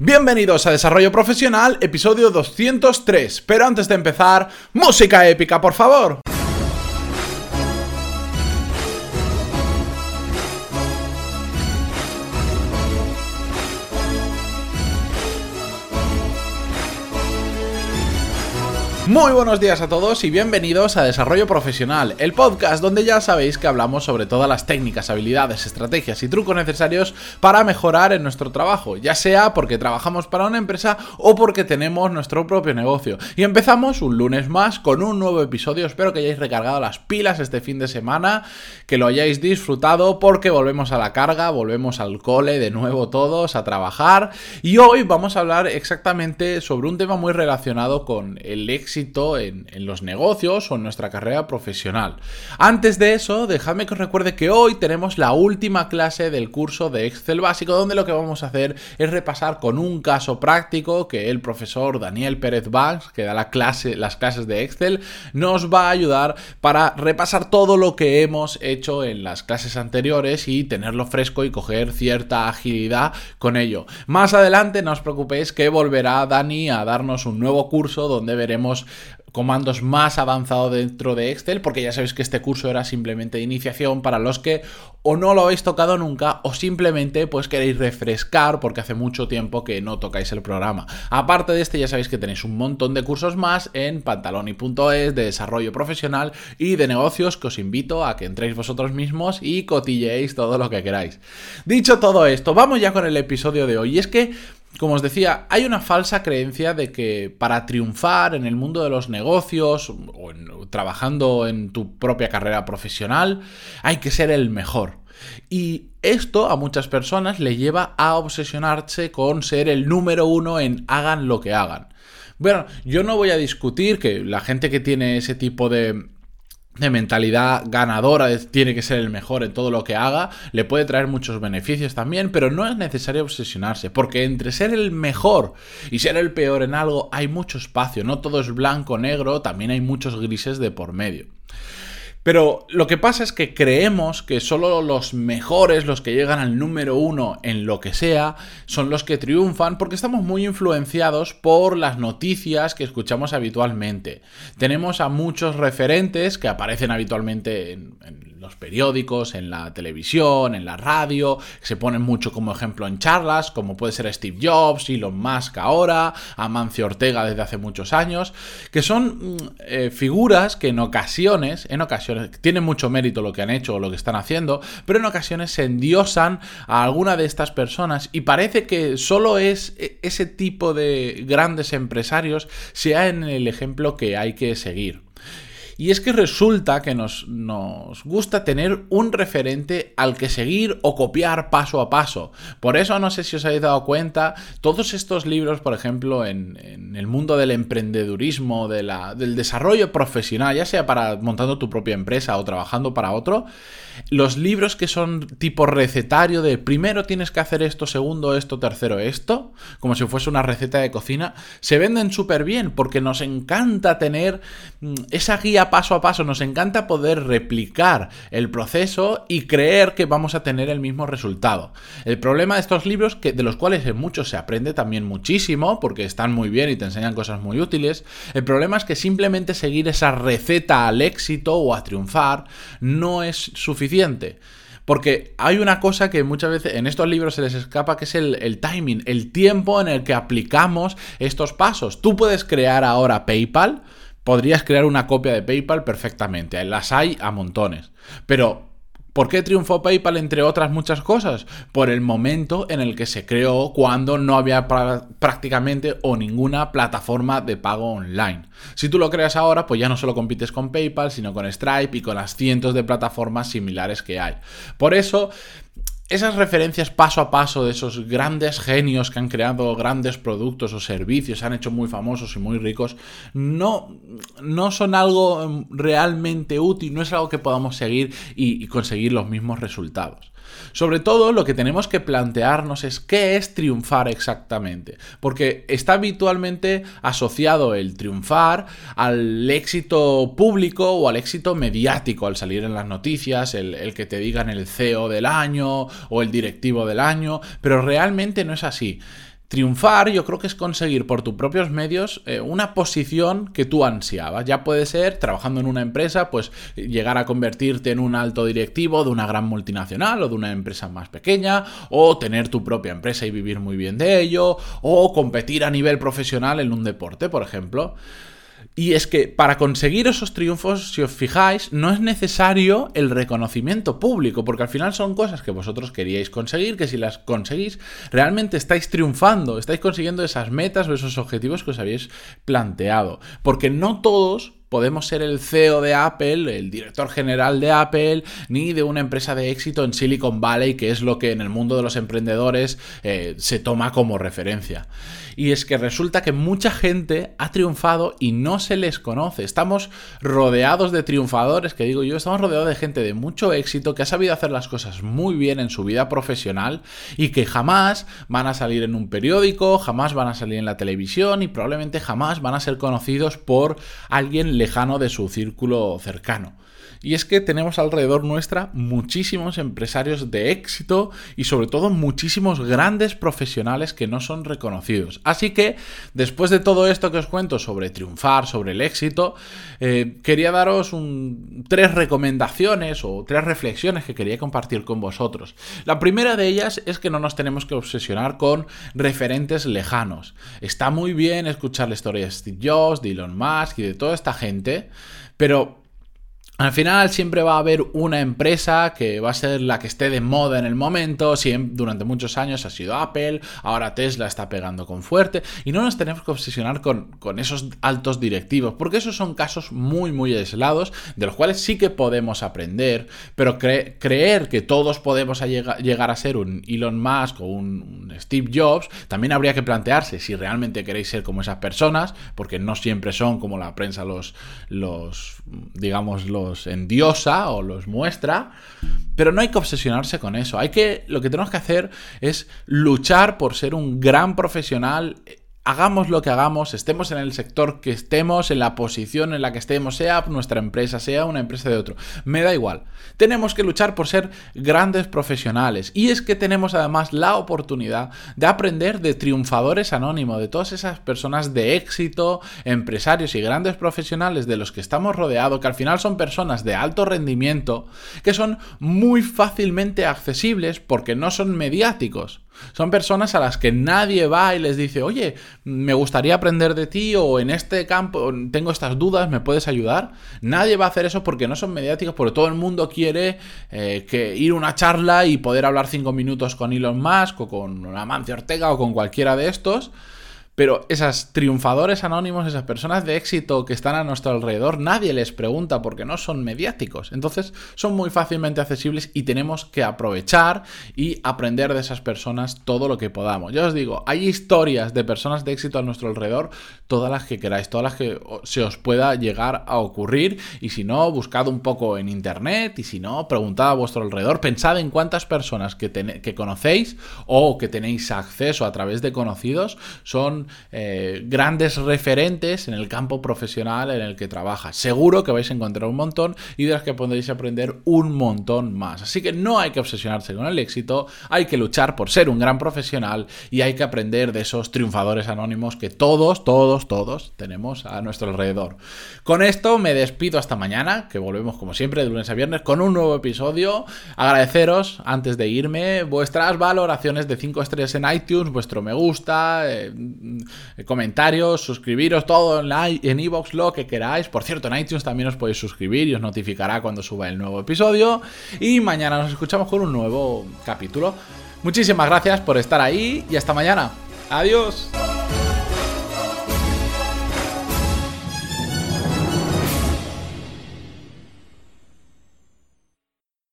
Bienvenidos a Desarrollo Profesional, episodio 203. Pero antes de empezar, música épica, por favor. Muy buenos días a todos y bienvenidos a Desarrollo Profesional, el podcast donde ya sabéis que hablamos sobre todas las técnicas, habilidades, estrategias y trucos necesarios para mejorar en nuestro trabajo, ya sea porque trabajamos para una empresa o porque tenemos nuestro propio negocio. Y empezamos un lunes más con un nuevo episodio, espero que hayáis recargado las pilas este fin de semana, que lo hayáis disfrutado porque volvemos a la carga, volvemos al cole de nuevo todos a trabajar y hoy vamos a hablar exactamente sobre un tema muy relacionado con el éxito en, los negocios o en nuestra carrera profesional. Antes de eso, dejadme que os recuerde que hoy tenemos la última clase del curso de Excel básico, donde lo que vamos a hacer es repasar con un caso práctico que el profesor Daniel Pérez Banks, que da la clase, las clases de Excel, nos va a ayudar para repasar todo lo que hemos hecho en las clases anteriores y tenerlo fresco y coger cierta agilidad con ello. Más adelante, no os preocupéis que volverá Dani a darnos un nuevo curso donde veremos comandos más avanzados dentro de Excel, porque ya sabéis que este curso era simplemente de iniciación para los que o no lo habéis tocado nunca o simplemente pues queréis refrescar porque hace mucho tiempo que no tocáis el programa. Aparte de este ya sabéis que tenéis un montón de cursos más en pantaloni.es de desarrollo profesional y de negocios que os invito a que entréis vosotros mismos y cotilleéis todo lo que queráis. Dicho todo esto, vamos ya con el episodio de hoy. Y es que como os decía, hay una falsa creencia de que para triunfar en el mundo de los negocios o trabajando en tu propia carrera profesional hay que ser el mejor. Y esto a muchas personas le lleva a obsesionarse con ser el número uno en hagan lo que hagan. Bueno, yo no voy a discutir que la gente que tiene ese tipo de de mentalidad ganadora, tiene que ser el mejor en todo lo que haga, le puede traer muchos beneficios también, pero no es necesario obsesionarse, porque entre ser el mejor y ser el peor en algo hay mucho espacio, no todo es blanco, negro, también hay muchos grises de por medio. Pero lo que pasa es que creemos que solo los mejores, los que llegan al número uno en lo que sea, son los que triunfan porque estamos muy influenciados por las noticias que escuchamos habitualmente. Tenemos a muchos referentes que aparecen habitualmente en, los periódicos, en la televisión, en la radio, se ponen mucho como ejemplo en charlas, como puede ser Steve Jobs, Elon Musk ahora, Amancio Ortega desde hace muchos años, que son mm, eh, figuras que en ocasiones, en ocasiones, tienen mucho mérito lo que han hecho o lo que están haciendo, pero en ocasiones se endiosan a alguna de estas personas y parece que solo es e, ese tipo de grandes empresarios sea en el ejemplo que hay que seguir. Y es que resulta que nos, gusta tener un referente al que seguir o copiar paso a paso. Por eso no sé si os habéis dado cuenta, todos estos libros, por ejemplo, en, el mundo del emprendedurismo, de la, del desarrollo profesional, ya sea para montando tu propia empresa o trabajando para otro, los libros que son tipo recetario de primero tienes que hacer esto, segundo esto, tercero esto, como si fuese una receta de cocina, se venden súper bien porque nos encanta tener mm, esa guía paso a paso, nos encanta poder replicar el proceso y creer que vamos a tener el mismo resultado. El problema de estos libros, que, de los cuales en muchos se aprende también muchísimo, porque están muy bien y te enseñan cosas muy útiles, el problema es que simplemente seguir esa receta al éxito o a triunfar no es suficiente porque hay una cosa que muchas veces en estos libros se les escapa, que es el, timing, el tiempo en el que aplicamos estos pasos. Tú puedes crear ahora PayPal, podrías crear una copia de PayPal perfectamente, las hay a montones. Pero ¿Por qué triunfó PayPal entre otras muchas cosas? Por el momento en el que se creó cuando no había prácticamente o ninguna plataforma de pago online. Si tú lo creas ahora, pues ya no solo compites con PayPal, sino con Stripe y con las cientos de plataformas similares que hay. Por eso, esas referencias paso a paso de esos grandes genios que han creado grandes productos o servicios, se han hecho muy famosos y muy ricos, no, no son algo em, realmente útil, no es algo que podamos seguir y conseguir los mismos resultados. Sobre todo lo que tenemos que plantearnos es qué es triunfar exactamente, porque está habitualmente asociado el triunfar al éxito público o al éxito mediático, al salir en las noticias, el, que te digan el CEO del año o el directivo del año, pero realmente no es así. Triunfar yo creo que es conseguir por tus propios medios eh, una posición que tú ansiabas. Ya puede ser trabajando en una empresa, pues llegar a convertirte en un alto directivo de una gran multinacional o de una empresa más pequeña, o tener tu propia empresa y vivir muy bien de ello, o competir a nivel profesional en un deporte, por ejemplo. Y es que para conseguir esos triunfos, si os fijáis, no es necesario el reconocimiento público, porque al final son cosas que vosotros queríais conseguir, que si las conseguís, realmente estáis triunfando, estáis consiguiendo esas metas o esos objetivos que os habéis planteado. Porque no todos podemos ser el CEO de Apple, el director general de Apple, ni de una empresa de éxito en Silicon Valley, que es lo que en el mundo de los emprendedores eh, se toma como referencia. Y es que resulta que mucha gente ha triunfado y no se les conoce. Estamos rodeados de triunfadores, que digo yo, estamos rodeados de gente de mucho éxito que ha sabido hacer las cosas muy bien en su vida profesional y que jamás van a salir en un periódico, jamás van a salir en la televisión y probablemente jamás van a ser conocidos por alguien lejano de su círculo cercano. Y es que tenemos alrededor nuestra muchísimos empresarios de éxito y sobre todo muchísimos grandes profesionales que no son reconocidos. Así que, después de todo esto que os cuento sobre triunfar, sobre el éxito, eh, quería daros tres recomendaciones o tres reflexiones que quería compartir con vosotros. La primera de ellas es que no nos tenemos que obsesionar con referentes lejanos. Está muy bien escuchar la historia de Steve Jobs, de Elon Musk y de toda esta gente, pero al final siempre va a haber una empresa que va a ser la que esté de moda en el momento, siempre, durante muchos años ha sido Apple, ahora Tesla está pegando con fuerte y no nos tenemos que obsesionar con, esos altos directivos, porque esos son casos muy muy aislados de los cuales sí que podemos aprender, pero creer que todos podemos llegar a ser un Elon Musk o un, Steve Jobs, también habría que plantearse si realmente queréis ser como esas personas, porque no siempre son como la prensa los, los digamos, los en diosa o los muestra, pero no hay que obsesionarse con eso. Hay que, lo que tenemos que hacer es luchar por ser un gran profesional hagamos lo que hagamos, estemos en el sector que estemos, en la posición en la que estemos, sea nuestra empresa, sea una empresa de otro, me da igual. Tenemos que luchar por ser grandes profesionales. Y es que tenemos además la oportunidad de aprender de triunfadores anónimos, de todas esas personas de éxito, empresarios y grandes profesionales de los que estamos rodeados, que al final son personas de alto rendimiento, que son muy fácilmente accesibles porque no son mediáticos. Son personas a las que nadie va y les dice, oye, me gustaría aprender de ti o en este campo tengo estas dudas, ¿me puedes ayudar? Nadie va a hacer eso porque no son mediáticos, porque todo el mundo quiere eh, que ir a una charla y poder hablar cinco minutos con Elon Musk o con Amancio Ortega o con cualquiera de estos. Pero esas triunfadores anónimos, esas personas de éxito que están a nuestro alrededor, nadie les pregunta porque no son mediáticos. Entonces son muy fácilmente accesibles y tenemos que aprovechar y aprender de esas personas todo lo que podamos. Ya os digo, hay historias de personas de éxito a nuestro alrededor, todas las que queráis, todas las que se os pueda llegar a ocurrir. Y si no, buscad un poco en internet y si no, preguntad a vuestro alrededor, pensad en cuántas personas que, que conocéis o que tenéis acceso a través de conocidos son eh, grandes referentes en el campo profesional en el que trabaja. Seguro que vais a encontrar un montón y de las que podéis aprender un montón más. Así que no hay que obsesionarse con el éxito, hay que luchar por ser un gran profesional y hay que aprender de esos triunfadores anónimos que todos, todos, todos tenemos a nuestro alrededor. Con esto me despido hasta mañana, que volvemos como siempre de lunes a viernes con un nuevo episodio. Agradeceros antes de irme vuestras valoraciones de 5 estrellas en iTunes, vuestro me gusta, eh, comentarios, suscribiros, todo en iVoox, lo que queráis. Por cierto, en iTunes también os podéis suscribir y os notificará cuando suba el nuevo episodio. Y mañana nos escuchamos con un nuevo capítulo. Muchísimas gracias por estar ahí y hasta mañana. Adiós.